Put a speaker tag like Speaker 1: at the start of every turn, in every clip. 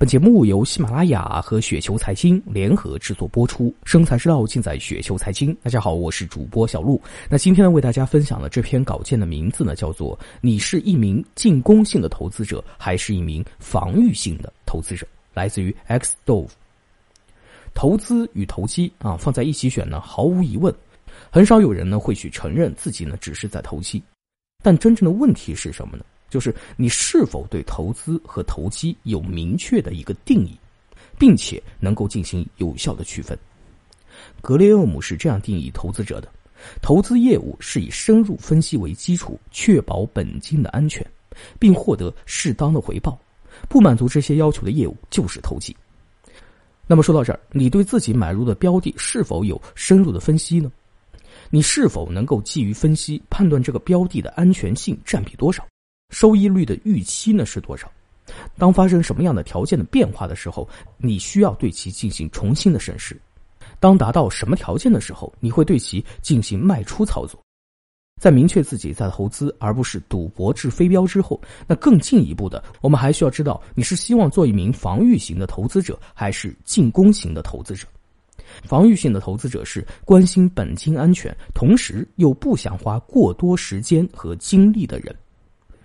Speaker 1: 本节目由喜马拉雅和雪球财经联合制作播出，生财之道尽在雪球财经。大家好，我是主播小璐。那今天呢，为大家分享的这篇稿件的名字呢，叫做《你是一名进攻性的投资者，还是一名防御性的投资者》？来自于 X Dove。投资与投机啊，放在一起选呢，毫无疑问，很少有人呢会去承认自己呢只是在投机。但真正的问题是什么呢？就是你是否对投资和投机有明确的一个定义，并且能够进行有效的区分。格雷厄姆是这样定义投资者的：投资业务是以深入分析为基础，确保本金的安全，并获得适当的回报。不满足这些要求的业务就是投机。那么说到这儿，你对自己买入的标的是否有深入的分析呢？你是否能够基于分析判断这个标的的安全性占比多少？收益率的预期呢是多少？当发生什么样的条件的变化的时候，你需要对其进行重新的审视。当达到什么条件的时候，你会对其进行卖出操作。在明确自己在投资而不是赌博掷飞镖之后，那更进一步的，我们还需要知道你是希望做一名防御型的投资者，还是进攻型的投资者。防御性的投资者是关心本金安全，同时又不想花过多时间和精力的人。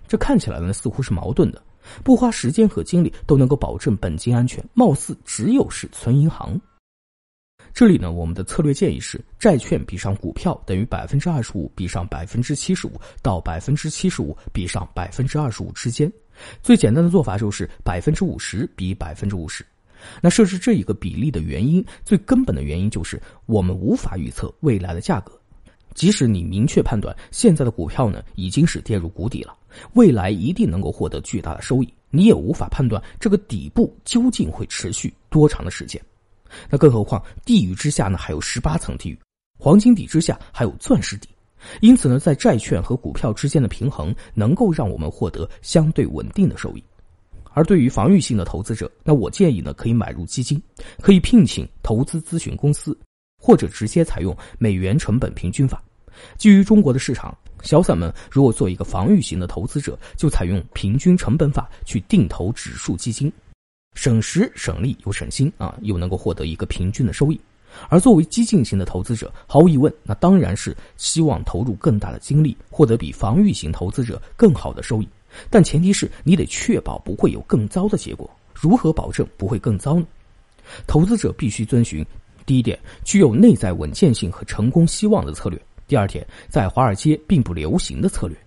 Speaker 1: 这看起来呢，似乎是矛盾的。不花时间和精力都能够保证本金安全，貌似只有是存银行。这里呢，我们的策略建议是：债券比上股票等于百分之二十五比上百分之七十五到百分之七十五比上百分之二十五之间。最简单的做法就是百分之五十比百分之五十。那设置这一个比例的原因，最根本的原因就是我们无法预测未来的价格。即使你明确判断现在的股票呢已经是跌入谷底了，未来一定能够获得巨大的收益，你也无法判断这个底部究竟会持续多长的时间。那更何况地狱之下呢还有十八层地狱，黄金底之下还有钻石底。因此呢，在债券和股票之间的平衡，能够让我们获得相对稳定的收益。而对于防御性的投资者，那我建议呢可以买入基金，可以聘请投资咨询公司。或者直接采用美元成本平均法。基于中国的市场，小散们如果做一个防御型的投资者，就采用平均成本法去定投指数基金，省时省力又省心啊，又能够获得一个平均的收益。而作为激进型的投资者，毫无疑问，那当然是希望投入更大的精力，获得比防御型投资者更好的收益。但前提是你得确保不会有更糟的结果。如何保证不会更糟呢？投资者必须遵循。第一点，具有内在稳健性和成功希望的策略；第二点，在华尔街并不流行的策略；